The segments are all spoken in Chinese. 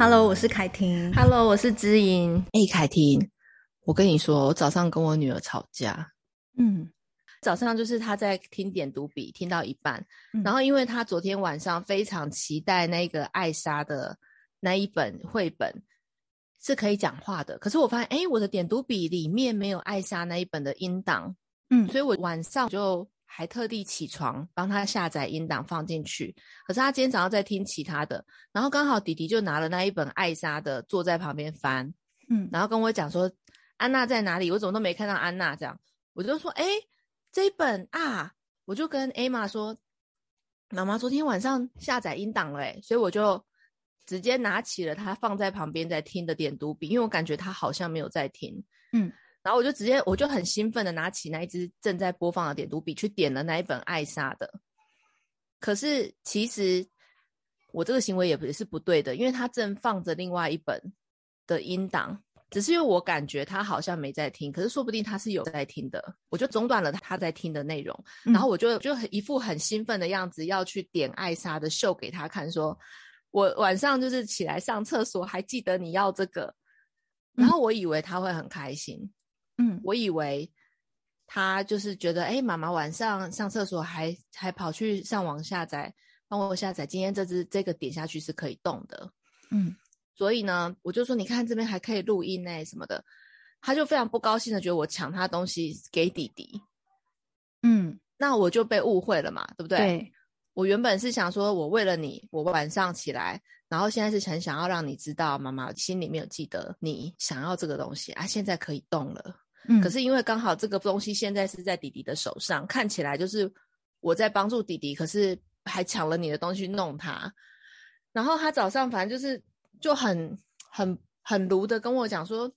Hello，我是凯婷。Hello，我是知音。哎、欸，凯婷，我跟你说，我早上跟我女儿吵架。嗯，早上就是她在听点读笔，听到一半，嗯、然后因为她昨天晚上非常期待那个艾莎的那一本绘本是可以讲话的，可是我发现，哎、欸，我的点读笔里面没有艾莎那一本的音档。嗯，所以我晚上就还特地起床帮他下载音档放进去。可是他今天早上在听其他的，然后刚好弟弟就拿了那一本艾莎的，坐在旁边翻，嗯，然后跟我讲说安娜在哪里？我怎么都没看到安娜，这样我就说，哎，这一本啊，我就跟艾玛说，妈妈昨天晚上下载音档了，哎，所以我就直接拿起了他放在旁边在听的点读笔，因为我感觉他好像没有在听，嗯。然后我就直接，我就很兴奋的拿起那一支正在播放的点读笔去点了那一本艾莎的。可是其实我这个行为也也是不对的，因为他正放着另外一本的音档，只是因为我感觉他好像没在听，可是说不定他是有在听的。我就中断了他在听的内容，然后我就就很一副很兴奋的样子要去点艾莎的秀给他看，说我晚上就是起来上厕所还记得你要这个，然后我以为他会很开心。嗯，我以为他就是觉得，哎、欸，妈妈晚上上厕所还还跑去上网下载，帮我下载今天这只这个点下去是可以动的，嗯，所以呢，我就说你看这边还可以录音呢什么的，他就非常不高兴的觉得我抢他东西给弟弟，嗯，那我就被误会了嘛，对不对？对，我原本是想说我为了你，我晚上起来。然后现在是很想要让你知道，妈妈心里面有记得你想要这个东西啊，现在可以动了。嗯，可是因为刚好这个东西现在是在弟弟的手上，看起来就是我在帮助弟弟，可是还抢了你的东西弄他。然后他早上反正就是就很很很卢的跟我讲说，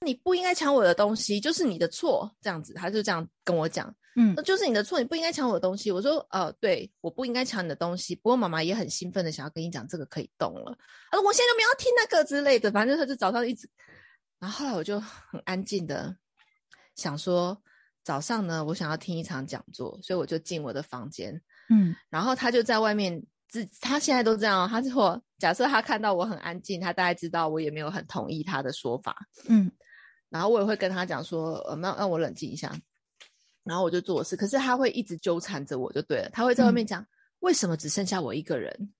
你不应该抢我的东西，就是你的错，这样子，他就这样跟我讲。嗯，那就是你的错，你不应该抢我的东西。我说，呃，对，我不应该抢你的东西。不过妈妈也很兴奋的想要跟你讲，这个可以动了。他说，我现在就没有听那个之类的，反正他就早上一直。然后后来我就很安静的想说，早上呢，我想要听一场讲座，所以我就进我的房间。嗯，然后他就在外面自，他现在都这样。他说，假设他看到我很安静，他大概知道我也没有很同意他的说法。嗯，然后我也会跟他讲说，呃，那让我冷静一下。然后我就做事，可是他会一直纠缠着我，就对了。他会在外面讲，嗯、为什么只剩下我一个人？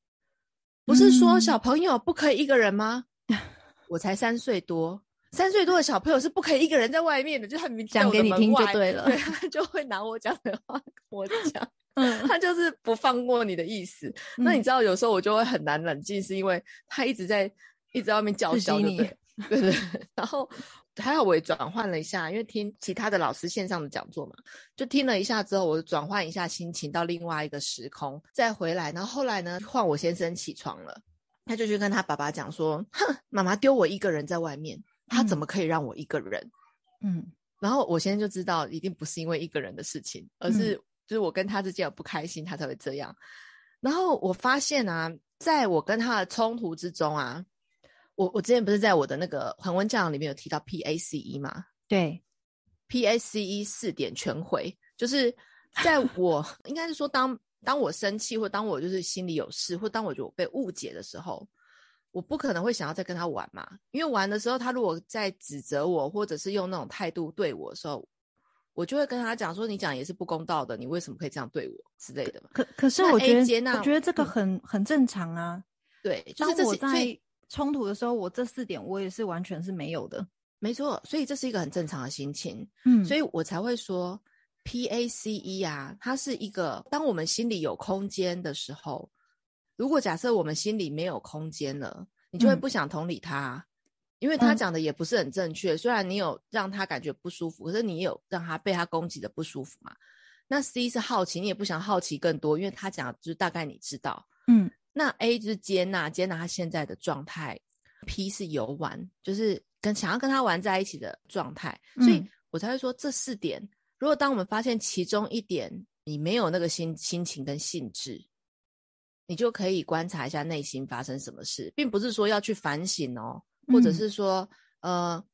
不是说小朋友不可以一个人吗？嗯、我才三岁多，三岁多的小朋友是不可以一个人在外面的，就很明讲给你听就对了。对，他就会拿我讲的话跟我讲，嗯，他就是不放过你的意思。嗯、那你知道，有时候我就会很难冷静，是因为他一直在一直在外面叫嚣，对对 对，然后。还好我也转换了一下，因为听其他的老师线上的讲座嘛，就听了一下之后，我转换一下心情到另外一个时空，再回来。然后后来呢，换我先生起床了，他就去跟他爸爸讲说：“哼，妈妈丢我一个人在外面，他怎么可以让我一个人？”嗯，然后我现在就知道一定不是因为一个人的事情，而是就是我跟他之间有不开心，他才会这样。然后我发现啊，在我跟他的冲突之中啊。我我之前不是在我的那个恒温教养里面有提到 PACE 吗？对，PACE 四点全回，就是在我 应该是说当，当当我生气，或当我就是心里有事，或当我觉得我被误解的时候，我不可能会想要再跟他玩嘛。因为玩的时候，他如果在指责我，或者是用那种态度对我的时候，我就会跟他讲说：“你讲也是不公道的，你为什么可以这样对我之类的？”可可是我觉得，我觉得这个很、嗯、很正常啊。对，就是这是在。冲突的时候，我这四点我也是完全是没有的，没错，所以这是一个很正常的心情，嗯，所以我才会说 PACE 啊，它是一个当我们心里有空间的时候，如果假设我们心里没有空间了，你就会不想同理他，嗯、因为他讲的也不是很正确，嗯、虽然你有让他感觉不舒服，可是你也有让他被他攻击的不舒服嘛。那 C 是好奇，你也不想好奇更多，因为他讲就是大概你知道，嗯。那 A 就是接纳，接纳他现在的状态；P 是游玩，就是跟想要跟他玩在一起的状态。所以我才会说这四点，如果当我们发现其中一点你没有那个心心情跟兴致，你就可以观察一下内心发生什么事，并不是说要去反省哦，或者是说呃。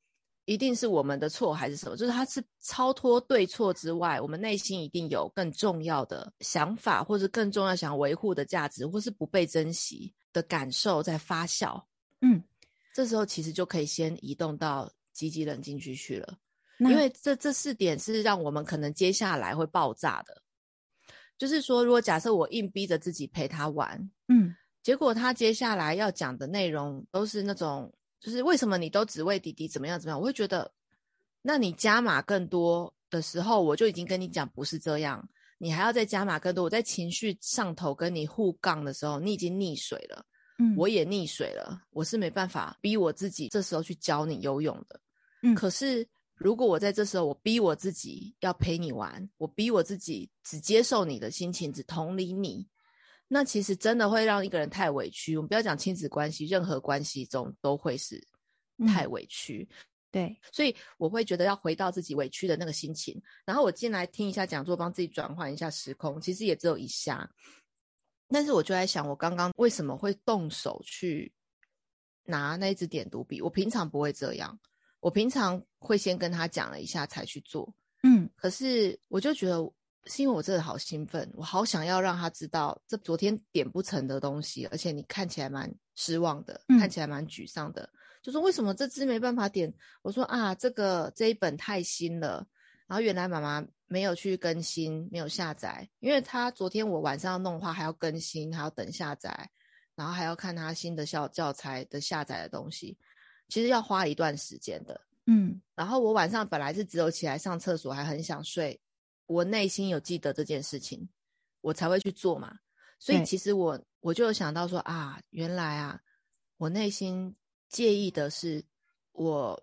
一定是我们的错还是什么？就是它是超脱对错之外，我们内心一定有更重要的想法，或者更重要想维护的价值，或是不被珍惜的感受在发酵。嗯，这时候其实就可以先移动到积极冷静区去了，因为这这四点是让我们可能接下来会爆炸的。就是说，如果假设我硬逼着自己陪他玩，嗯，结果他接下来要讲的内容都是那种，就是为什么你都只为弟弟怎么样怎么样？我会觉得，那你加码更多的时候，我就已经跟你讲不是这样，你还要再加码更多。我在情绪上头跟你互杠的时候，你已经溺水了，嗯，我也溺水了，我是没办法逼我自己这时候去教你游泳的，嗯，可是。如果我在这时候，我逼我自己要陪你玩，我逼我自己只接受你的心情，只同理你，那其实真的会让一个人太委屈。我们不要讲亲子关系，任何关系中都会是太委屈。嗯、对，所以我会觉得要回到自己委屈的那个心情，然后我进来听一下讲座，帮自己转换一下时空。其实也只有一下，但是我就在想，我刚刚为什么会动手去拿那一支点读笔？我平常不会这样。我平常会先跟他讲了一下才去做，嗯，可是我就觉得是因为我真的好兴奋，我好想要让他知道这昨天点不成的东西，而且你看起来蛮失望的，嗯、看起来蛮沮丧的，就说为什么这支没办法点？我说啊，这个这一本太新了，然后原来妈妈没有去更新，没有下载，因为他昨天我晚上要弄的话还要更新，还要等下载，然后还要看他新的教教材的下载的东西。其实要花一段时间的，嗯，然后我晚上本来是只有起来上厕所，还很想睡，我内心有记得这件事情，我才会去做嘛。所以其实我我就有想到说啊，原来啊，我内心介意的是我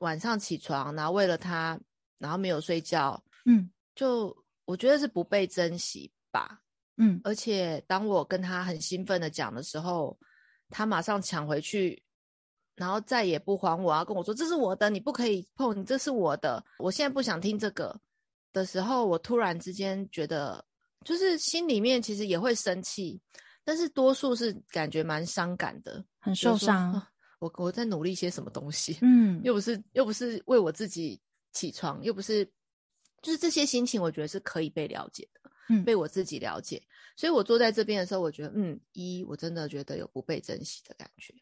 晚上起床，然后为了他，然后没有睡觉，嗯，就我觉得是不被珍惜吧，嗯，而且当我跟他很兴奋的讲的时候，他马上抢回去。然后再也不还我，要跟我说这是我的，你不可以碰，你这是我的。我现在不想听这个的时候，我突然之间觉得，就是心里面其实也会生气，但是多数是感觉蛮伤感的，很受伤。啊、我我在努力些什么东西？嗯，又不是又不是为我自己起床，又不是，就是这些心情，我觉得是可以被了解的，嗯，被我自己了解。所以我坐在这边的时候，我觉得，嗯，一我真的觉得有不被珍惜的感觉，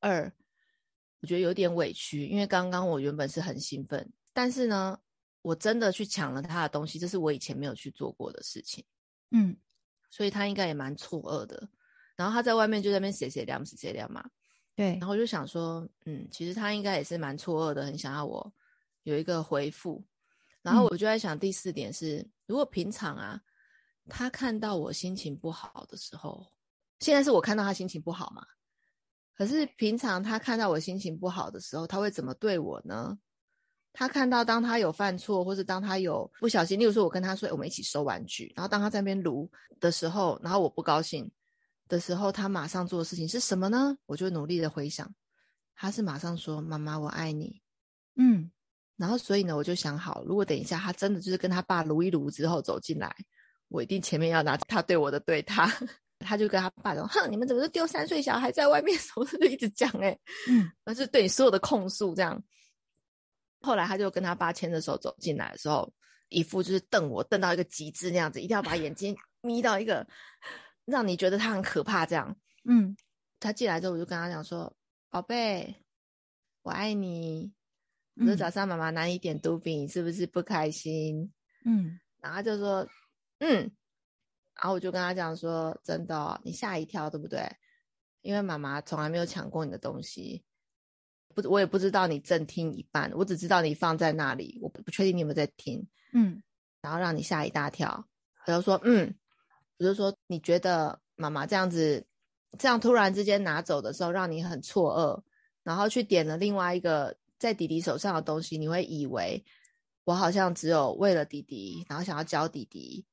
二。我觉得有点委屈，因为刚刚我原本是很兴奋，但是呢，我真的去抢了他的东西，这是我以前没有去做过的事情，嗯，所以他应该也蛮错愕的。然后他在外面就在那边写写凉写写凉嘛，对。然后我就想说，嗯，其实他应该也是蛮错愕的，很想要我有一个回复。然后我就在想，第四点是，嗯、如果平常啊，他看到我心情不好的时候，现在是我看到他心情不好嘛？可是平常他看到我心情不好的时候，他会怎么对我呢？他看到当他有犯错，或是当他有不小心，例如说我跟他说我们一起收玩具，然后当他在那边撸的时候，然后我不高兴的时候，他马上做的事情是什么呢？我就努力的回想，他是马上说妈妈我爱你，嗯，然后所以呢，我就想好，如果等一下他真的就是跟他爸撸一撸之后走进来，我一定前面要拿他对我的对他。他就跟他爸说：“哼，你们怎么就丢三岁小孩在外面？什么就一直讲哎、欸，嗯，那是对你所有的控诉这样。后来他就跟他爸牵着手走进来的时候，一副就是瞪我瞪到一个极致那样子，一定要把眼睛眯到一个让你觉得他很可怕这样。嗯，他进来之后，我就跟他讲说：宝贝，我爱你。我说早上妈妈拿你点读笔，你是不是不开心？嗯，然后他就说：嗯。”然后我就跟他讲说：“真的哦，你吓一跳，对不对？因为妈妈从来没有抢过你的东西，不，我也不知道你正听一半，我只知道你放在那里，我不不确定你有没有在听。嗯，然后让你吓一大跳，我就说，嗯，我就说你觉得妈妈这样子，这样突然之间拿走的时候，让你很错愕，然后去点了另外一个在弟弟手上的东西，你会以为我好像只有为了弟弟，然后想要教弟弟。”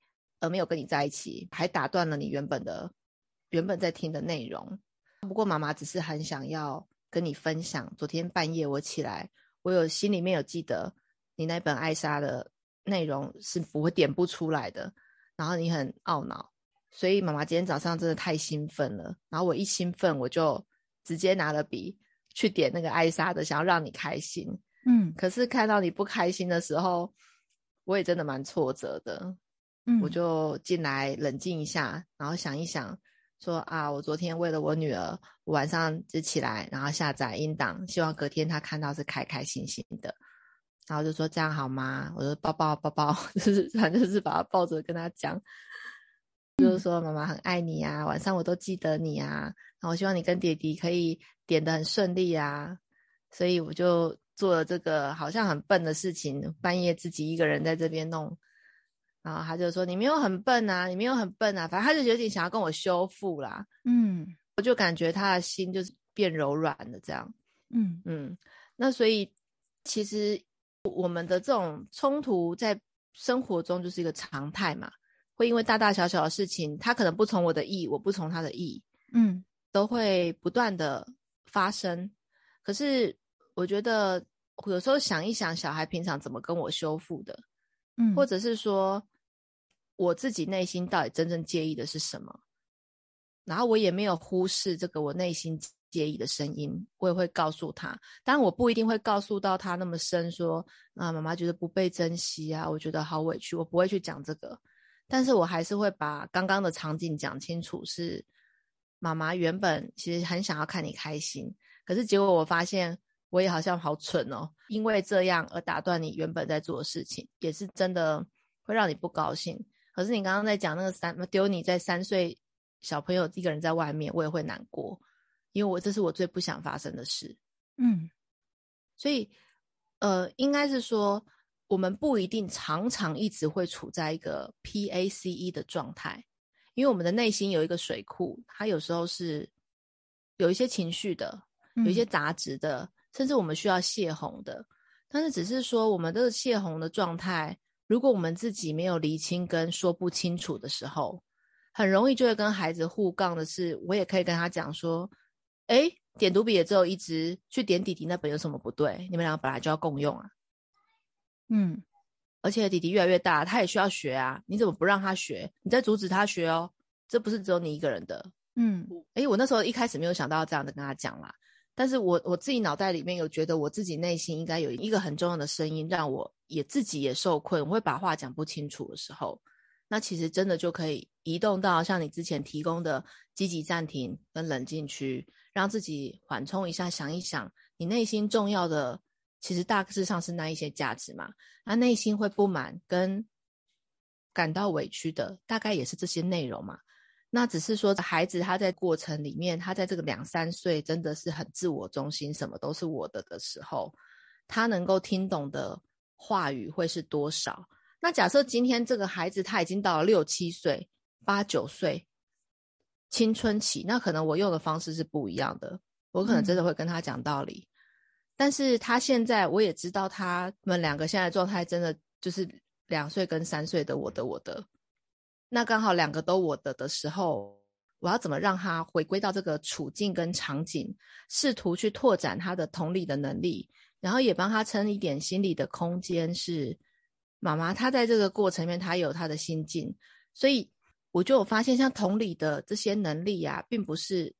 而没有跟你在一起，还打断了你原本的、原本在听的内容。不过妈妈只是很想要跟你分享，昨天半夜我起来，我有心里面有记得你那本艾莎的内容是不会点不出来的，然后你很懊恼，所以妈妈今天早上真的太兴奋了。然后我一兴奋，我就直接拿了笔去点那个艾莎的，想要让你开心。嗯，可是看到你不开心的时候，我也真的蛮挫折的。嗯，我就进来冷静一下，然后想一想，说啊，我昨天为了我女儿，我晚上就起来，然后下载音档，希望隔天她看到是开开心心的。然后就说这样好吗？我说抱抱抱抱，就是反正就是把她抱着跟她讲，就是说妈妈很爱你啊，晚上我都记得你啊，然后我希望你跟弟弟可以点的很顺利啊。所以我就做了这个好像很笨的事情，半夜自己一个人在这边弄。然后他就说：“你没有很笨啊，你没有很笨啊。”反正他就有点想要跟我修复啦。嗯，我就感觉他的心就是变柔软了，这样。嗯嗯，那所以其实我们的这种冲突在生活中就是一个常态嘛，会因为大大小小的事情，他可能不从我的意，我不从他的意，嗯，都会不断的发生。可是我觉得有时候想一想，小孩平常怎么跟我修复的，嗯，或者是说。我自己内心到底真正介意的是什么？然后我也没有忽视这个我内心介意的声音，我也会告诉他。当然，我不一定会告诉到他那么深，说啊，妈妈觉得不被珍惜啊，我觉得好委屈，我不会去讲这个。但是我还是会把刚刚的场景讲清楚，是妈妈原本其实很想要看你开心，可是结果我发现我也好像好蠢哦，因为这样而打断你原本在做的事情，也是真的会让你不高兴。可是你刚刚在讲那个三丢你在三岁小朋友一个人在外面，我也会难过，因为我这是我最不想发生的事。嗯，所以呃，应该是说我们不一定常常一直会处在一个 PACE 的状态，因为我们的内心有一个水库，它有时候是有一些情绪的，有一些杂质的，嗯、甚至我们需要泄洪的。但是只是说我们这个泄洪的状态。如果我们自己没有厘清跟说不清楚的时候，很容易就会跟孩子互杠的是，我也可以跟他讲说，哎，点读笔也只有一支，去点弟弟那本有什么不对？你们两个本来就要共用啊。嗯，而且弟弟越来越大，他也需要学啊，你怎么不让他学？你在阻止他学哦，这不是只有你一个人的。嗯，哎，我那时候一开始没有想到这样的跟他讲啦。但是我我自己脑袋里面有觉得我自己内心应该有一个很重要的声音，让我也自己也受困，我会把话讲不清楚的时候，那其实真的就可以移动到像你之前提供的积极暂停跟冷静区，让自己缓冲一下，想一想你内心重要的，其实大致上是那一些价值嘛，那内心会不满跟感到委屈的，大概也是这些内容嘛。那只是说，孩子他在过程里面，他在这个两三岁真的是很自我中心，什么都是我的的时候，他能够听懂的话语会是多少？那假设今天这个孩子他已经到了六七岁、八九岁，青春期，那可能我用的方式是不一样的，我可能真的会跟他讲道理。嗯。但是他现在我也知道，他们两个现在状态真的就是两岁跟三岁的我的我的。那刚好两个都我的的时候，我要怎么让他回归到这个处境跟场景，试图去拓展他的同理的能力，然后也帮他撑一点心理的空间。是妈妈，她在这个过程里面，她有她的心境，所以我就有发现，像同理的这些能力啊，并不是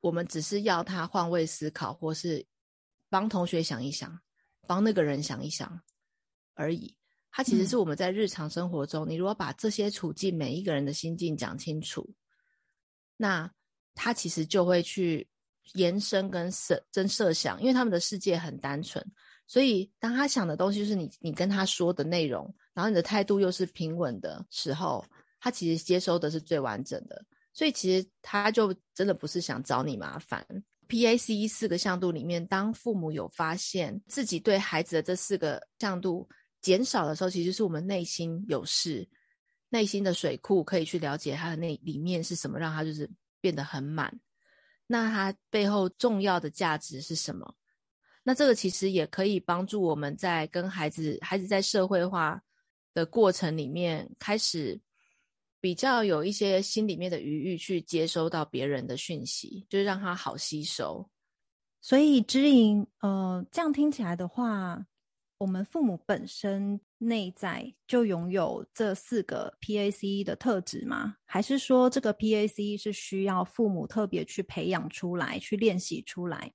我们只是要他换位思考，或是帮同学想一想，帮那个人想一想而已。它其实是我们在日常生活中，嗯、你如果把这些处境每一个人的心境讲清楚，那他其实就会去延伸跟设真设想，因为他们的世界很单纯，所以当他想的东西就是你你跟他说的内容，然后你的态度又是平稳的时候，他其实接收的是最完整的，所以其实他就真的不是想找你麻烦。PACE 四个向度里面，当父母有发现自己对孩子的这四个向度。减少的时候，其实是我们内心有事，内心的水库可以去了解它的那里面是什么，让它就是变得很满。那它背后重要的价值是什么？那这个其实也可以帮助我们在跟孩子、孩子在社会化的过程里面，开始比较有一些心里面的余裕去接收到别人的讯息，就是让他好吸收。所以指引，呃，这样听起来的话。我们父母本身内在就拥有这四个 PAC 的特质吗？还是说这个 PAC 是需要父母特别去培养出来、去练习出来？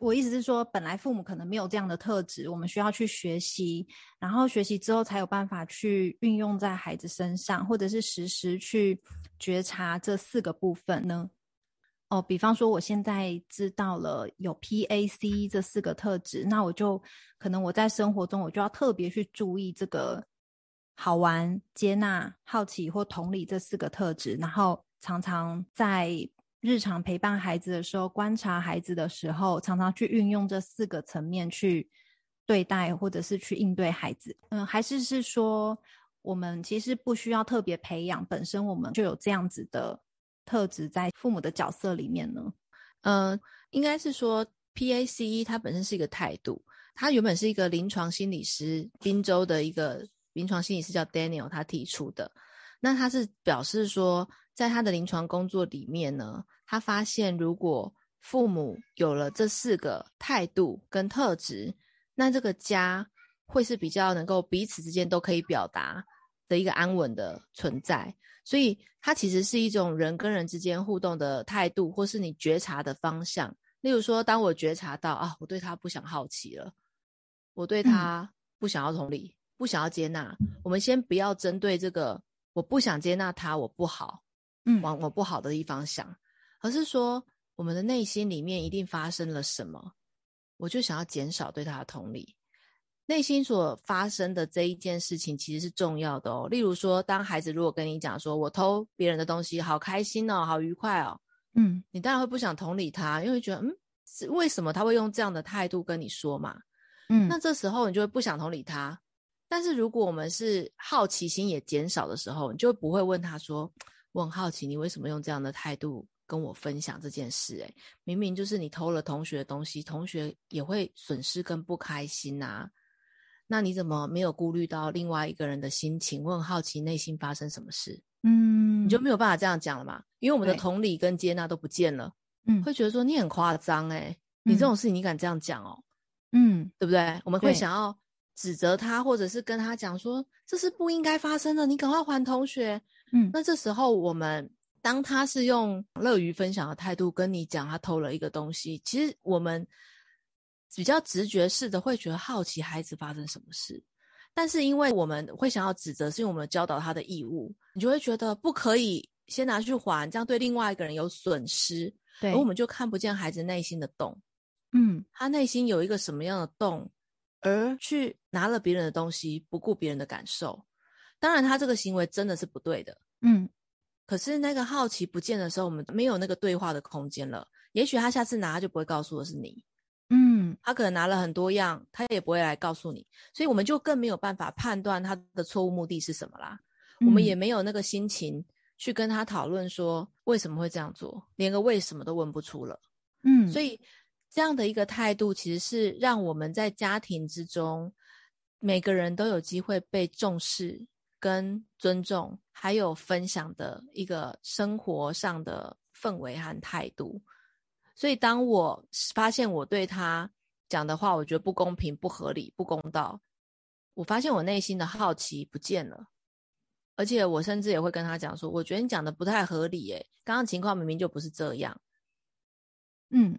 我意思是说，本来父母可能没有这样的特质，我们需要去学习，然后学习之后才有办法去运用在孩子身上，或者是实时去觉察这四个部分呢？哦，比方说，我现在知道了有 PAC 这四个特质，那我就可能我在生活中我就要特别去注意这个好玩、接纳、好奇或同理这四个特质，然后常常在。日常陪伴孩子的时候，观察孩子的时候，常常去运用这四个层面去对待，或者是去应对孩子。嗯，还是是说，我们其实不需要特别培养，本身我们就有这样子的特质在父母的角色里面呢？嗯，应该是说，PACE 它本身是一个态度，它原本是一个临床心理师，宾州的一个临床心理师叫 Daniel，他提出的。那他是表示说。在他的临床工作里面呢，他发现如果父母有了这四个态度跟特质，那这个家会是比较能够彼此之间都可以表达的一个安稳的存在。所以，它其实是一种人跟人之间互动的态度，或是你觉察的方向。例如说，当我觉察到啊，我对他不想好奇了，我对他不想要同理，不想要接纳。我们先不要针对这个，我不想接纳他，我不好。嗯往我不好的地方想，而是说我们的内心里面一定发生了什么，我就想要减少对他的同理。内心所发生的这一件事情其实是重要的哦。例如说，当孩子如果跟你讲说“我偷别人的东西，好开心哦，好愉快哦”，嗯，你当然会不想同理他，因为觉得嗯，是为什么他会用这样的态度跟你说嘛？嗯，那这时候你就会不想同理他。但是如果我们是好奇心也减少的时候，你就不会问他说。我很好奇，你为什么用这样的态度跟我分享这件事？诶，明明就是你偷了同学的东西，同学也会损失跟不开心呐。那你怎么没有顾虑到另外一个人的心情？我很好奇内心发生什么事。嗯，你就没有办法这样讲了嘛？因为我们的同理跟接纳都不见了。嗯，会觉得说你很夸张诶，你这种事情你敢这样讲哦？嗯，对不对？我们会想要指责他，或者是跟他讲说这是不应该发生的，你赶快还同学。嗯，那这时候我们当他是用乐于分享的态度跟你讲他偷了一个东西，其实我们比较直觉式的会觉得好奇孩子发生什么事，但是因为我们会想要指责，是因为我们教导他的义务，你就会觉得不可以先拿去还，这样对另外一个人有损失，对，而我们就看不见孩子内心的洞，嗯，他内心有一个什么样的洞，而去拿了别人的东西，不顾别人的感受。当然，他这个行为真的是不对的。嗯，可是那个好奇不见的时候，我们没有那个对话的空间了。也许他下次拿，他就不会告诉的是你。嗯，他可能拿了很多样，他也不会来告诉你。所以我们就更没有办法判断他的错误目的是什么啦。嗯，我们也没有那个心情去跟他讨论说为什么会这样做，连个为什么都问不出了。嗯，所以这样的一个态度，其实是让我们在家庭之中每个人都有机会被重视。跟尊重，还有分享的一个生活上的氛围和态度。所以，当我发现我对他讲的话，我觉得不公平、不合理、不公道，我发现我内心的好奇不见了。而且，我甚至也会跟他讲说：“我觉得你讲的不太合理，诶，刚刚情况明明就不是这样。”嗯，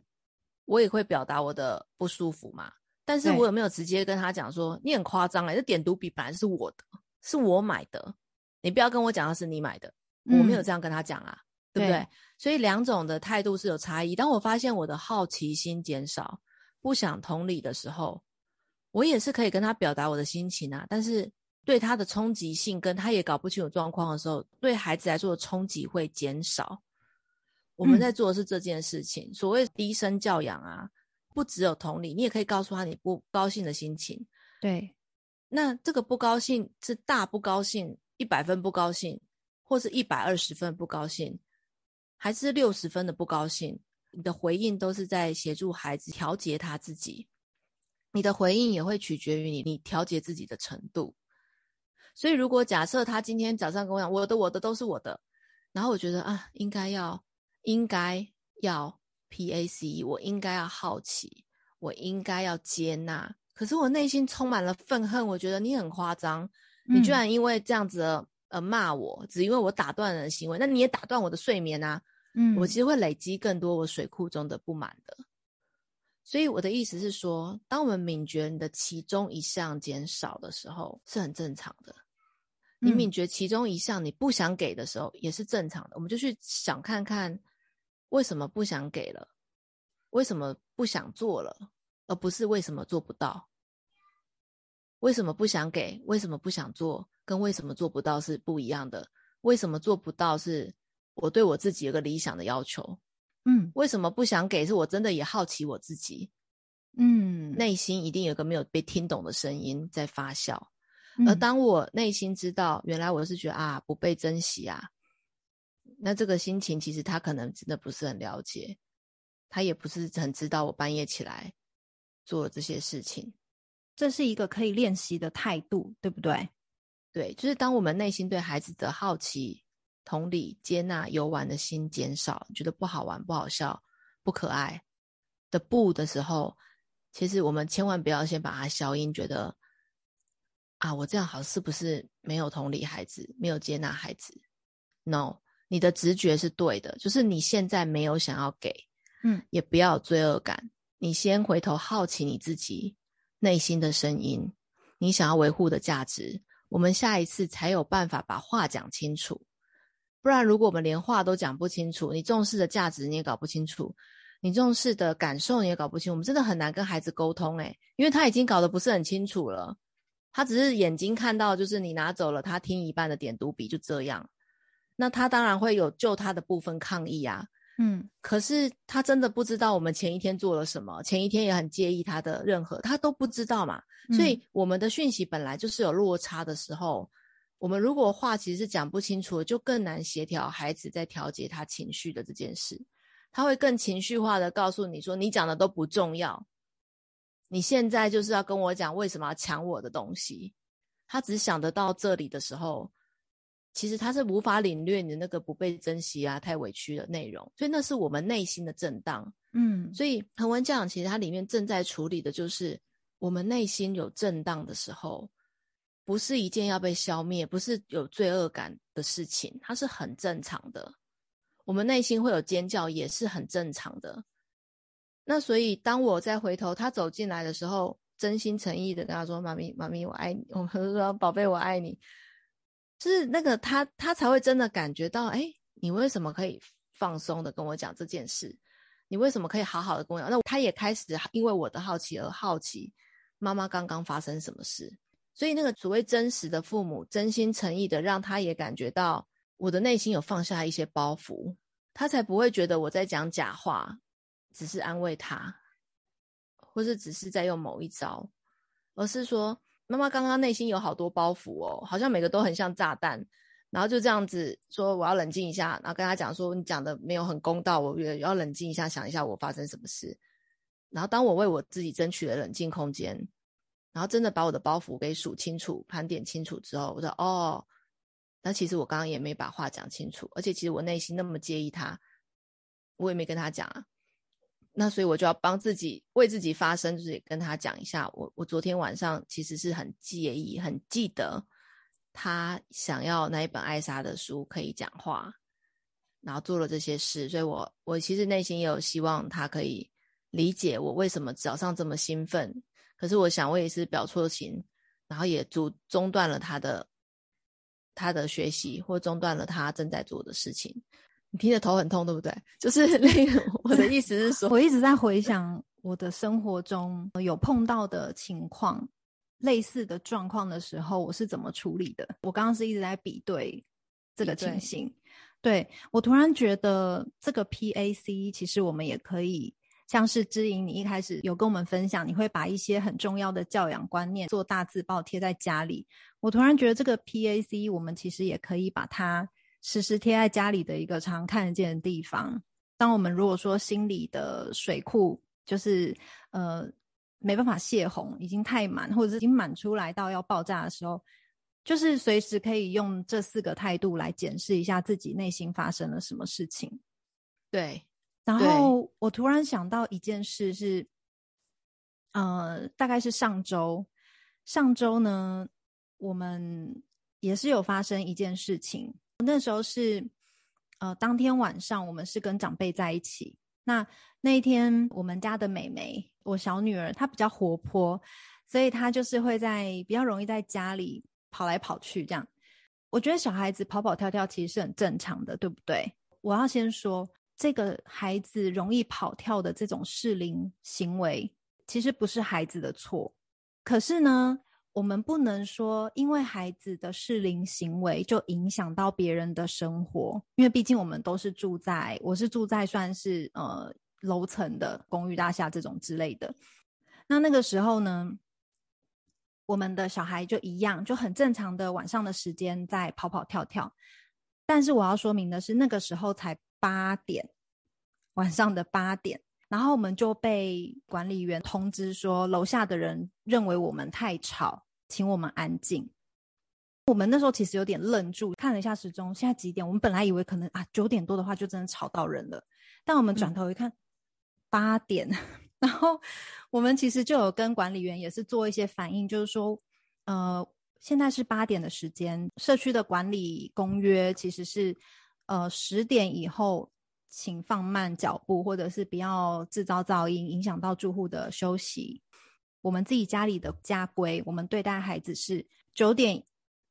我也会表达我的不舒服嘛。但是我有没有直接跟他讲说：“你很夸张，诶，这点读笔本来是我的。”是我买的，你不要跟我讲的是你买的，嗯、我没有这样跟他讲啊，对不对？对，所以两种的态度是有差异。当我发现我的好奇心减少，不想同理的时候，我也是可以跟他表达我的心情啊。但是对他的冲击性，跟他也搞不清楚状况的时候，对孩子来说的冲击会减少。我们在做的是这件事情，嗯、所谓低声教养啊，不只有同理，你也可以告诉他你不高兴的心情，对。那这个不高兴是大不高兴，一百分不高兴，或是一百二十分不高兴，还是六十分的不高兴？你的回应都是在协助孩子调节他自己，你的回应也会取决于你你调节自己的程度。所以，如果假设他今天早上跟我讲，我的我的都是我的，然后我觉得啊，应该要应该要 PAC，我应该要好奇，我应该要接纳。可是我内心充满了愤恨，我觉得你很夸张，嗯、你居然因为这样子呃骂我，只因为我打断了的行为，那你也打断我的睡眠啊！嗯，我其实会累积更多我水库中的不满的。所以我的意思是说，当我们敏觉你的其中一项减少的时候，是很正常的。你敏觉其中一项你不想给的时候，也是正常的。我们就去想看看，为什么不想给了？为什么不想做了？而不是为什么做不到？为什么不想给？为什么不想做？跟为什么做不到是不一样的。为什么做不到？是我对我自己有个理想的要求。嗯，为什么不想给？是我真的也好奇我自己，嗯，内心一定有个没有被听懂的声音在发酵。嗯、而当我内心知道，原来我是觉得啊不被珍惜啊，那这个心情其实他可能真的不是很了解，他也不是很知道我半夜起来做这些事情。这是一个可以练习的态度，对不对？对，就是当我们内心对孩子的好奇。同理，接纳游玩的心减少，觉得不好玩、不好笑、不可爱的不的时候，其实我们千万不要先把它消音，觉得啊，我这样好是不是没有同理孩子，没有接纳孩子？No，你的直觉是对的，就是你现在没有想要给，嗯，也不要有罪恶感。你先回头好奇你自己内心的声音，你想要维护的价值，我们下一次才有办法把话讲清楚。不然，如果我们连话都讲不清楚，你重视的价值你也搞不清楚，你重视的感受你也搞不清楚，我们真的很难跟孩子沟通诶，因为他已经搞得不是很清楚了，他只是眼睛看到就是你拿走了他听一半的点读笔，就这样，那他当然会有就他的部分抗议啊，嗯，可是他真的不知道我们前一天做了什么，前一天也很介意他的任何，他都不知道嘛，所以我们的讯息本来就是有落差的时候。我们如果话其实是讲不清楚，就更难协调孩子在调节他情绪的这件事。他会更情绪化的告诉你说：“你讲的都不重要，你现在就是要跟我讲为什么要抢我的东西。”他只想得到这里的时候，其实他是无法领略你的那个不被珍惜啊、太委屈的内容。所以那是我们内心的震荡。嗯，所以恒温教养其实它里面正在处理的就是我们内心有震荡的时候。不是一件要被消灭，不是有罪恶感的事情，它是很正常的。我们内心会有尖叫，也是很正常的。那所以，当我再回头，他走进来的时候，真心诚意的跟他说：“妈咪，妈咪，我爱你。”我们说：“宝贝，我爱你。”就是那个他，他才会真的感觉到，哎，你为什么可以放松的跟我讲这件事？你为什么可以好好的跟我讲？那他也开始因为我的好奇而好奇，妈妈刚刚发生什么事。所以，那个所谓真实的父母，真心诚意的让他也感觉到我的内心有放下一些包袱，他才不会觉得我在讲假话，只是安慰他，或是只是在用某一招，而是说妈妈刚刚内心有好多包袱哦，好像每个都很像炸弹，然后就这样子说我要冷静一下，然后跟他讲说你讲的没有很公道，我也要冷静一下，想一下我发生什么事，然后当我为我自己争取了冷静空间。然后真的把我的包袱给数清楚、盘点清楚之后，我说：“哦，那其实我刚刚也没把话讲清楚，而且其实我内心那么介意他，我也没跟他讲啊。那所以我就要帮自己为自己发声，就是跟他讲一下，我我昨天晚上其实是很介意、很记得他想要那一本艾莎的书可以讲话，然后做了这些事，所以我我其实内心也有希望他可以理解我为什么早上这么兴奋。”可是我想，我也是表错情，然后也阻中断了他的他的学习，或中断了他正在做的事情。你听着头很痛，对不对？就是那个我的意思是说，我一直在回想我的生活中有碰到的情况，类似的状况的时候，我是怎么处理的？我刚刚是一直在比对这个情形。对，我突然觉得这个 PAC，其实我们也可以。像是知莹，你一开始有跟我们分享，你会把一些很重要的教养观念做大字报贴在家里。我突然觉得这个 PAC，我们其实也可以把它时时贴在家里的一个常看得见的地方。当我们如果说心里的水库就是呃没办法泄洪，已经太满，或者是已经满出来到要爆炸的时候，就是随时可以用这四个态度来检视一下自己内心发生了什么事情。对。然后我突然想到一件事是，呃，大概是上周，上周呢，我们也是有发生一件事情。那时候是，呃，当天晚上我们是跟长辈在一起，那那一天，我们家的美眉，我小女儿，她比较活泼，所以她就是会在比较容易在家里跑来跑去这样。我觉得小孩子跑跑跳跳其实是很正常的，对不对？我要先说，这个孩子容易跑跳的这种适龄行为，其实不是孩子的错。可是呢，我们不能说因为孩子的适龄行为就影响到别人的生活，因为毕竟我们都是住在，我是住在算是呃楼层的公寓大厦这种之类的。那那个时候呢，我们的小孩就一样，就很正常的晚上的时间在跑跑跳跳。但是我要说明的是，那个时候才八点，晚上的八点，然后我们就被管理员通知说，楼下的人认为我们太吵，请我们安静。我们那时候其实有点愣住，看了一下时钟，现在几点？我们本来以为可能啊九点多的话就真的吵到人了，但我们转头一看，八点。然后我们其实就有跟管理员也是做一些反应，就是说，呃，现在是八点的时间，社区的管理公约其实是，呃，十点以后请放慢脚步，或者是不要制造噪音，影响到住户的休息。我们自己家里的家规，我们对待孩子是九点。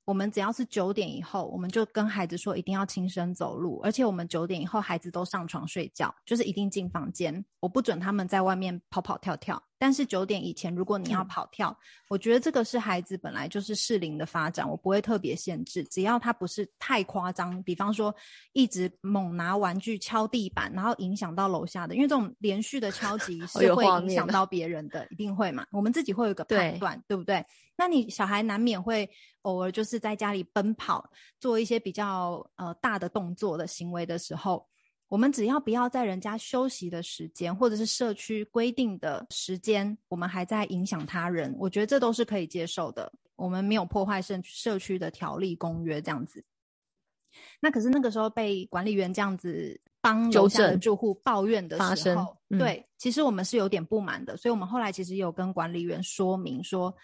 我们只要是九点以后，我们就跟孩子说一定要轻声走路，而且我们九点以后孩子都上床睡觉，就是一定进房间，我不准他们在外面跑跑跳跳。但是九点以前，如果你要跑跳，嗯，我觉得这个是孩子本来就是适龄的发展，我不会特别限制，只要他不是太夸张，比方说一直猛拿玩具敲地板，然后影响到楼下的，因为这种连续的敲击 是会影响到别人的，一定会嘛，我们自己会有一个判断，对，对不对？那你小孩难免会偶尔就是在家里奔跑，做一些比较呃大的动作的行为的时候，我们只要不要在人家休息的时间或者是社区规定的时间，我们还在影响他人，我觉得这都是可以接受的。我们没有破坏社社区的条例公约这样子。那可是那个时候被管理员这样子帮楼下的住户抱怨的时候，嗯、对，其实我们是有点不满的，所以我们后来其实有跟管理员说明说。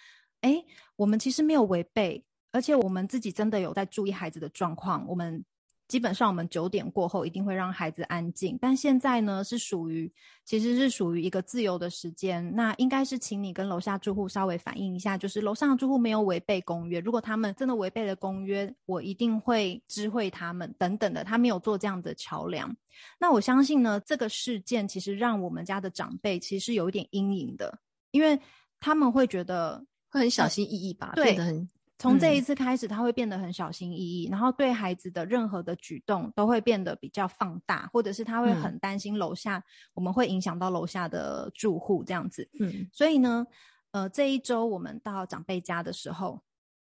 哎，我们其实没有违背，而且我们自己真的有在注意孩子的状况。我们基本上，我们九点过后一定会让孩子安静。但现在呢，是属于其实是属于一个自由的时间。那应该是请你跟楼下住户稍微反映一下，就是楼上的住户没有违背公约。如果他们真的违背了公约，我一定会知会他们等等的。他没有做这样的桥梁。那我相信呢，这个事件其实让我们家的长辈其实有一点阴影的，因为他们会觉得。会很小心翼翼吧？对，很从这一次开始，他会变得很小心翼翼，嗯，然后对孩子的任何的举动都会变得比较放大，或者是他会很担心楼下，嗯，我们会影响到楼下的住户这样子。嗯，所以呢，呃，这一周我们到长辈家的时候，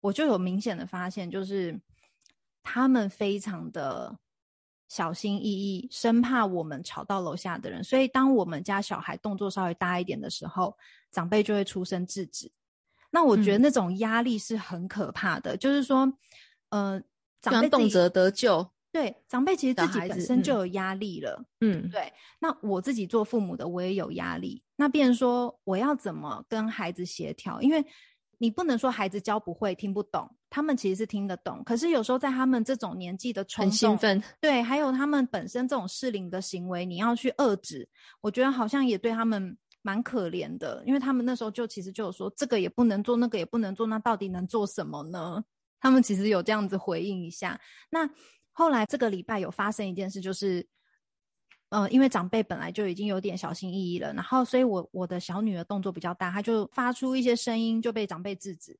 我就有明显的发现，就是他们非常的小心翼翼，生怕我们吵到楼下的人，所以当我们家小孩动作稍微大一点的时候，长辈就会出声制止。那我觉得那种压力是很可怕的，嗯、就是说，呃，长辈动辄得咎，对，长辈其实自己本身就有压力了，嗯，对。那我自己做父母的，我也有压力。那变成说，我要怎么跟孩子协调？因为你不能说孩子教不会、听不懂，他们其实是听得懂。可是有时候在他们这种年纪的冲动，很兴奋，对，还有他们本身这种适龄的行为，你要去遏制，我觉得好像也对他们。蛮可怜的，因为他们那时候就其实就有说，这个也不能做，那个也不能做，那到底能做什么呢？他们其实有这样子回应一下。那后来这个礼拜有发生一件事，就是，呃，因为长辈本来就已经有点小心翼翼了，然后所以我我的小女儿动作比较大，她就发出一些声音，就被长辈制止。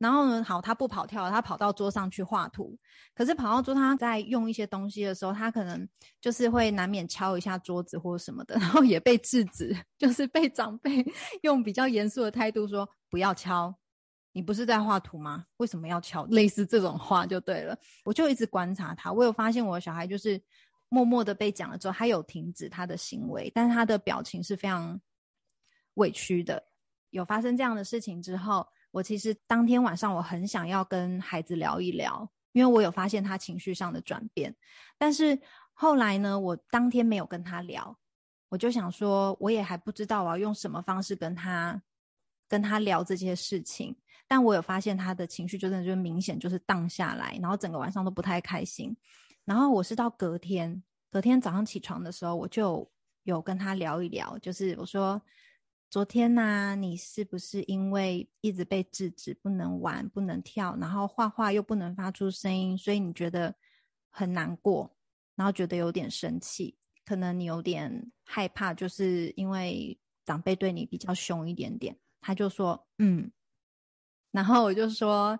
然后呢，好，他不跑跳，他跑到桌上去画图。可是跑到桌上，在用一些东西的时候，他可能就是会难免敲一下桌子或什么的，然后也被制止，就是被长辈 用比较严肃的态度说：“不要敲，你不是在画图吗？为什么要敲？”类似这种话就对了。我就一直观察他，我有发现我的小孩就是默默的被讲了之后，他有停止他的行为，但是他的表情是非常委屈的。有发生这样的事情之后。我其实当天晚上我很想要跟孩子聊一聊，因为我有发现他情绪上的转变。但是后来呢，我当天没有跟他聊，我就想说，我也还不知道我要用什么方式跟他跟他聊这些事情。但我有发现他的情绪就真的就明显就是荡下来，然后整个晚上都不太开心。然后我是到隔天，隔天早上起床的时候，我就有跟他聊一聊，就是我说昨天呢、你是不是因为一直被制止不能玩、不能跳，然后画画又不能发出声音，所以你觉得很难过，然后觉得有点生气，可能你有点害怕，就是因为长辈对你比较凶一点点。他就说嗯，然后我就说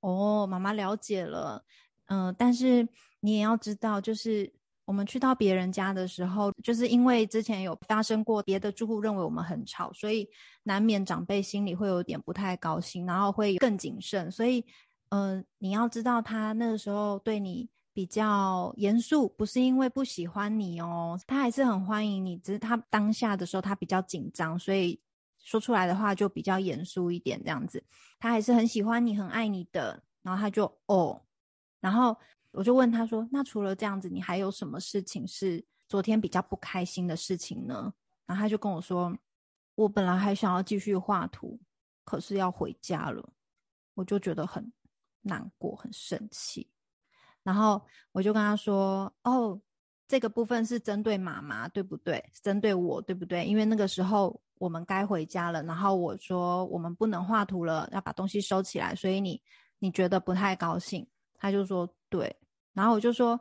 哦，妈妈了解了，嗯、但是你也要知道，就是。我们去到别人家的时候，就是因为之前有发生过别的住户认为我们很吵，所以难免长辈心里会有点不太高兴，然后会更谨慎。所以，嗯、你要知道，他那个时候对你比较严肃，不是因为不喜欢你哦，他还是很欢迎你，只是他当下的时候他比较紧张，所以说出来的话就比较严肃一点这样子。他还是很喜欢你，很爱你的，然后他就哦，然后。我就问他说：“那除了这样子，你还有什么事情是昨天比较不开心的事情呢？”然后他就跟我说：“我本来还想要继续画图，可是要回家了。”我就觉得很难过，很生气。然后我就跟他说：“哦，这个部分是针对妈妈，对不对？针对我，对不对？因为那个时候我们该回家了。然后我说我们不能画图了，要把东西收起来，所以你你觉得不太高兴。”他就说：“对。”然后我就说，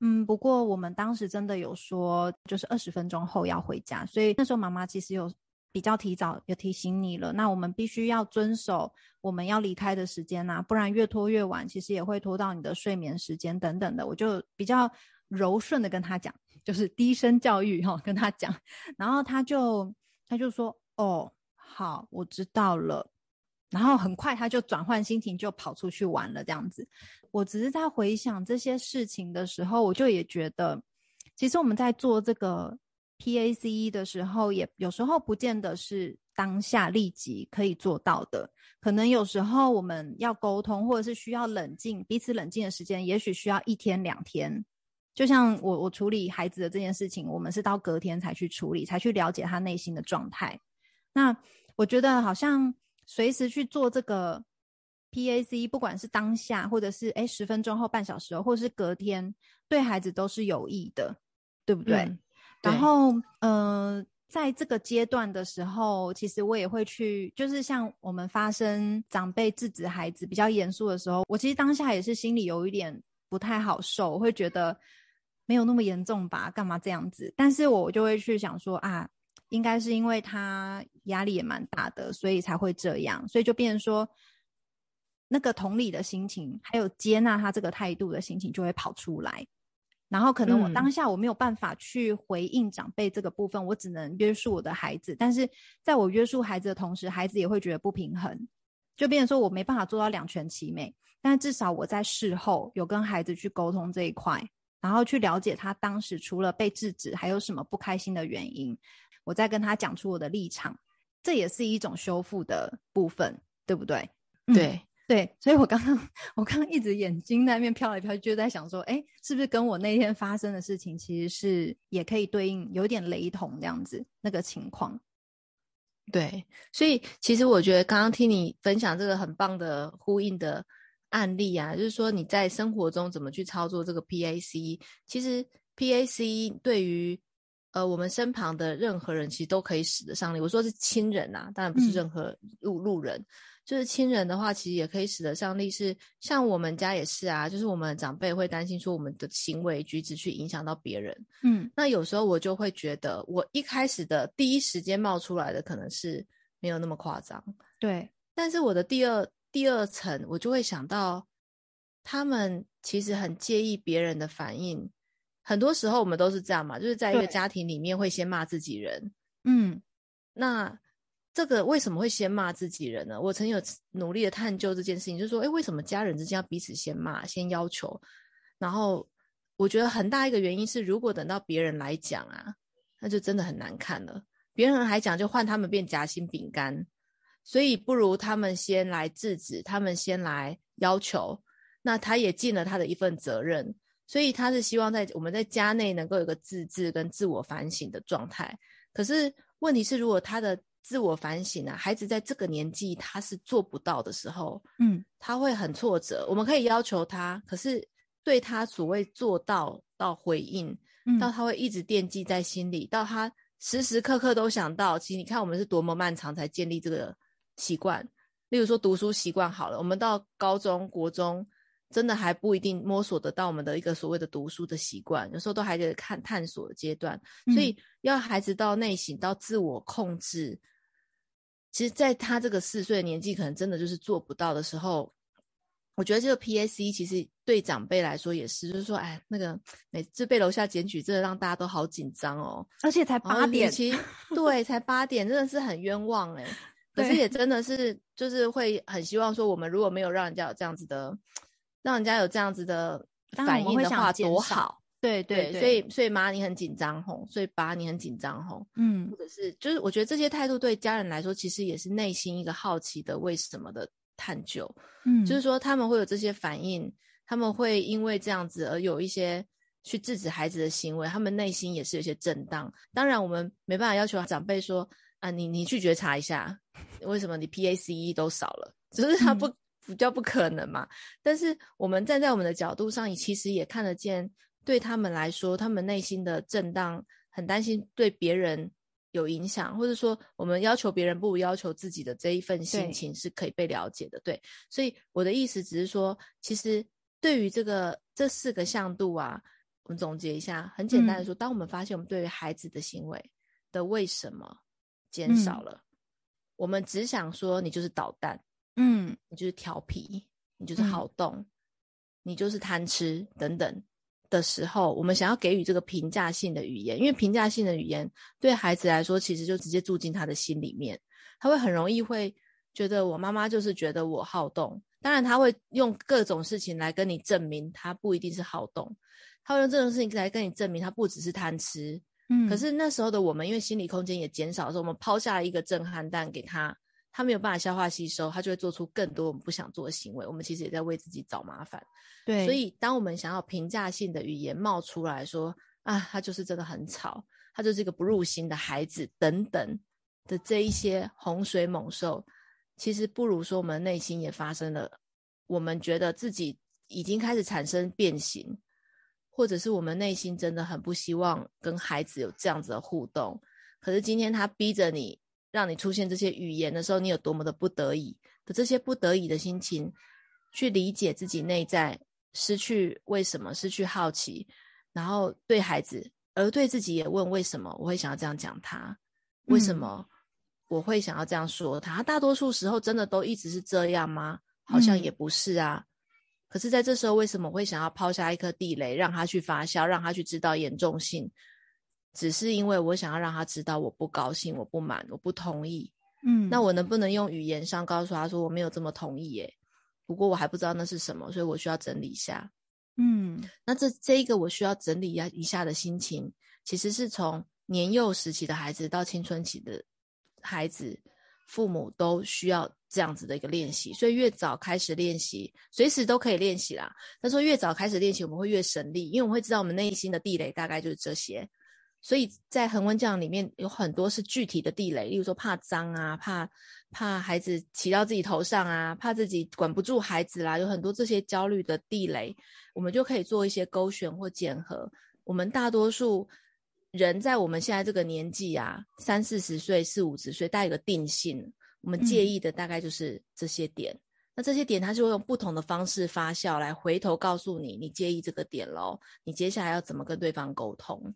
嗯，不过我们当时真的有说，就是二十分钟后要回家，所以那时候妈妈其实有比较提早有提醒你了。那我们必须要遵守我们要离开的时间呐，不然越拖越晚，其实也会拖到你的睡眠时间等等的。我就比较柔顺的跟他讲，就是低声教育哈，跟他讲。然后他就他就说，哦，好，我知道了。然后很快他就转换心情，就跑出去玩了。这样子，我只是在回想这些事情的时候，我就也觉得，其实我们在做这个 PACE 的时候，也有时候不见得是当下立即可以做到的。可能有时候我们要沟通，或者是需要冷静，彼此冷静的时间，也许需要一天两天。就像我我处理孩子的这件事情，我们是到隔天才去处理，才去了解他内心的状态。那我觉得好像。随时去做这个 PAC，不管是当下，或者是诶十分钟后、半小时后，或者是隔天，对孩子都是有益的，对不对？然后，嗯、呃，在这个阶段的时候，其实我也会去，就是像我们发生长辈制止孩子比较严肃的时候，我其实当下也是心里有一点不太好受，我会觉得没有那么严重吧，干嘛这样子？但是我就会去想说啊。应该是因为他压力也蛮大的，所以才会这样，所以就变成说，那个同理的心情，还有接纳他这个态度的心情就会跑出来。然后可能我当下我没有办法去回应长辈这个部分，嗯、我只能约束我的孩子。但是在我约束孩子的同时，孩子也会觉得不平衡，就变成说我没办法做到两全其美。但至少我在事后有跟孩子去沟通这一块，然后去了解他当时除了被制止，还有什么不开心的原因。我再跟他讲出我的立场，这也是一种修复的部分，对不对？对、嗯、对，所以我刚刚我刚刚一直眼睛那边飘来飘去，就在想说，哎，是不是跟我那天发生的事情其实是也可以对应，有点雷同这样子那个情况。对，所以其实我觉得刚刚听你分享这个很棒的呼应的案例啊，就是说你在生活中怎么去操作这个 PAC，其实 PAC 对于呃，我们身旁的任何人其实都可以使得上力。我说是亲人呐、啊，当然不是任何路路人，嗯、就是亲人的话，其实也可以使得上力。是像我们家也是啊，就是我们长辈会担心说我们的行为举止去影响到别人。嗯，那有时候我就会觉得，我一开始的第一时间冒出来的可能是没有那么夸张，对。但是我的第二第二层，我就会想到，他们其实很介意别人的反应。很多时候我们都是这样嘛，就是在一个家庭里面会先骂自己人。嗯，那这个为什么会先骂自己人呢？我曾经有努力的探究这件事情，就是说，诶，为什么家人之间要彼此先骂、先要求？然后我觉得很大一个原因是，如果等到别人来讲啊，那就真的很难看了。别人还讲，就换他们变夹心饼干，所以不如他们先来制止，他们先来要求，那他也尽了他的一份责任。所以他是希望在我们在家内能够有个自制跟自我反省的状态。可是问题是，如果他的自我反省啊，孩子在这个年纪他是做不到的时候，嗯，他会很挫折。我们可以要求他，可是对他所谓做到到回应，嗯，到他会一直惦记在心里，到他时时刻刻都想到。其实你看，我们是多么漫长才建立这个习惯。例如说读书习惯好了，我们到高中国中，真的还不一定摸索得到我们的一个所谓的读书的习惯，有时候都还在看探索的阶段。所以要孩子到内省到自我控制，其实在他这个四岁的年纪，可能真的就是做不到的时候。我觉得这个 PACE 其实对长辈来说也是，就是说，哎，那个每次被楼下检举，真的让大家都好紧张哦。而且才八点，其实对，才八点，真的是很冤枉哎。可是也真的是，就是会很希望说，我们如果没有让人家有这样子的，让人家有这样子的反应的话，多好。对对，对，所以所以妈你很紧张吼，所以爸你很紧张吼，嗯，或者是就是我觉得这些态度对家人来说，其实也是内心一个好奇的为什么的。探究，嗯，就是说他们会有这些反应，他们会因为这样子而有一些去制止孩子的行为，他们内心也是有些震荡。当然，我们没办法要求长辈说啊，你你去觉察一下，为什么你 PACE 都少了，只是他不比较不可能嘛。但是我们站在我们的角度上，其实也看得见，对他们来说，他们内心的震荡，很担心对别人。有影响，或者说我们要求别人不如要求自己的这一份心情是可以被了解的，对。对，所以我的意思只是说，其实对于这个这四个向度啊，我们总结一下，很简单的说，嗯、当我们发现我们对于孩子的行为的为什么减少了，嗯、我们只想说你就是捣蛋，嗯，你就是调皮，你就是好动，嗯、你就是贪吃等等。的时候，我们想要给予这个评价性的语言，因为评价性的语言对孩子来说，其实就直接住进他的心里面，他会很容易会觉得我妈妈就是觉得我好动。当然，他会用各种事情来跟你证明他不一定是好动，他会用这种事情来跟你证明他不只是贪吃。嗯，可是那时候的我们，因为心理空间也减少的时候，我们抛下了一个震撼弹给他。他没有办法消化吸收，他就会做出更多我们不想做的行为。我们其实也在为自己找麻烦。对，所以当我们想要评价性的语言冒出来说啊，他就是真的很吵，他就是一个不入心的孩子等等的这一些洪水猛兽，其实不如说我们内心也发生了，我们觉得自己已经开始产生变形，或者是我们内心真的很不希望跟孩子有这样子的互动。可是今天他逼着你。让你出现这些语言的时候，你有多么的不得已的这些不得已的心情，去理解自己内在失去为什么，失去好奇，然后对孩子，而对自己也问为什么我会想要这样讲他，为什么我会想要这样说他？他大多数时候真的都一直是这样吗？好像也不是啊。可是在这时候，为什么我会想要抛下一颗地雷，让他去发酵，让他去知道严重性？只是因为我想要让他知道我不高兴，我不满，我不同意。嗯，那我能不能用语言上告诉他说我没有这么同意？耶，不过我还不知道那是什么，所以我需要整理一下。嗯，那这这一个我需要整理一下的心情，其实是从年幼时期的孩子到青春期的孩子，父母都需要这样子的一个练习。所以越早开始练习，随时都可以练习啦。他说越早开始练习，我们会越省力，因为我们会知道我们内心的地雷大概就是这些。所以在恒温降里面有很多是具体的地雷，例如说怕脏啊，怕怕孩子骑到自己头上啊，怕自己管不住孩子啦，有很多这些焦虑的地雷，我们就可以做一些勾选或检核。我们大多数人在我们现在这个年纪啊，三四十岁、四五十岁，带一个定性，我们介意的大概就是这些点。嗯、那这些点，它就会用不同的方式发酵，来回头告诉你，你介意这个点喽，你接下来要怎么跟对方沟通？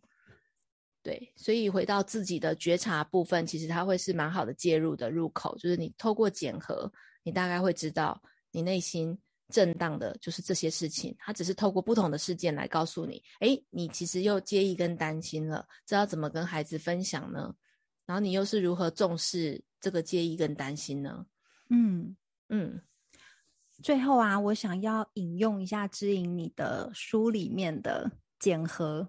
对，所以回到自己的觉察部分，其实它会是蛮好的介入的入口。就是你透过检核，你大概会知道你内心震荡的就是这些事情。它只是透过不同的事件来告诉你，哎，你其实又介意跟担心了，知道怎么跟孩子分享呢？然后你又是如何重视这个介意跟担心呢？嗯嗯。最后啊，我想要引用一下支引你的书里面的检核。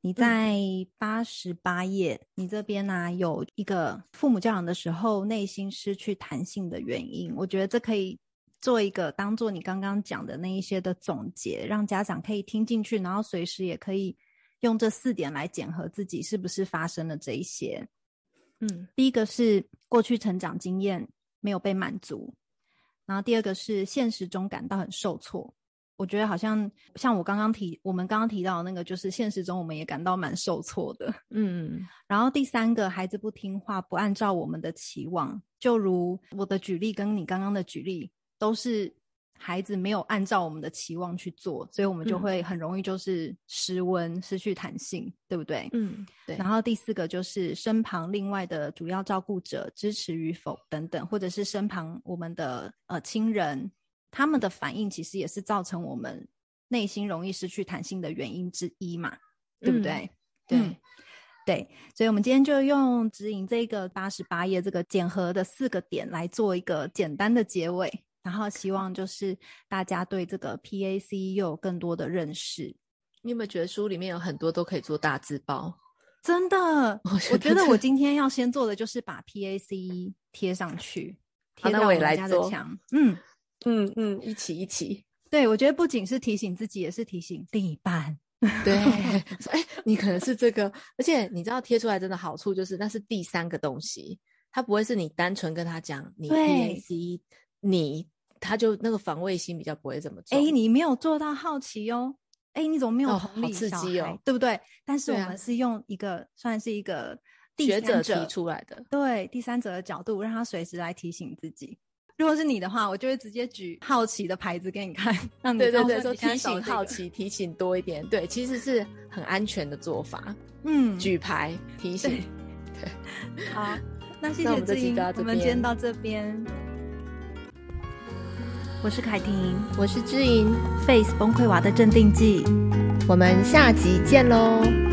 你在八十八页，嗯、你这边呢、啊、有一个父母教养的时候内心失去弹性的原因，我觉得这可以做一个当做你刚刚讲的那一些的总结，让家长可以听进去，然后随时也可以用这四点来检核自己是不是发生了这一些。嗯，第一个是过去成长经验没有被满足，然后第二个是现实中感到很受挫，我觉得好像像我刚刚提，我们刚刚提到的那个，就是现实中我们也感到蛮受挫的。嗯，然后第三个，孩子不听话，不按照我们的期望，就如我的举例跟你刚刚的举例，都是孩子没有按照我们的期望去做，所以我们就会很容易就是失温、嗯、失去弹性，对不对？嗯，对。然后第四个就是身旁另外的主要照顾者支持与否等等，或者是身旁我们的呃亲人。他们的反应其实也是造成我们内心容易失去弹性的原因之一嘛，对不对？对、嗯、对，所以，我们今天就用指引这个八十八页这个检核的四个点来做一个简单的结尾，然后希望就是大家对这个 PACE 又有更多的认识。你有没有觉得书里面有很多都可以做大字报？真的，我觉，得我今天要先做的就是把 PACE 贴上去，贴到我们家的墙。嗯。嗯嗯，一起一起，对，我觉得不仅是提醒自己，也是提醒另一半。对，哎、欸，你可能是这个，而且你知道贴出来真的好处就是，那是第三个东西，它不会是你单纯跟他讲你 PAC，你他就那个防卫心比较不会这么重。哎，你没有做到好奇哦，哎，你怎么没有同理、哦、刺激哦，对不对？但是我们是用一个、啊、算是一个第三者提出来的，对第三者的角度，让他随时来提醒自己。如果是你的话，我就会直接举好奇的牌子给你看，让你、这个、对对对，说提醒好奇，提醒多一点，对，其实是很安全的做法。嗯，举牌提醒。对，对好，那谢 谢志英，我们今天到这边。我是凯婷，我是志英，Face 崩溃娃的镇定剂，我们下集见喽。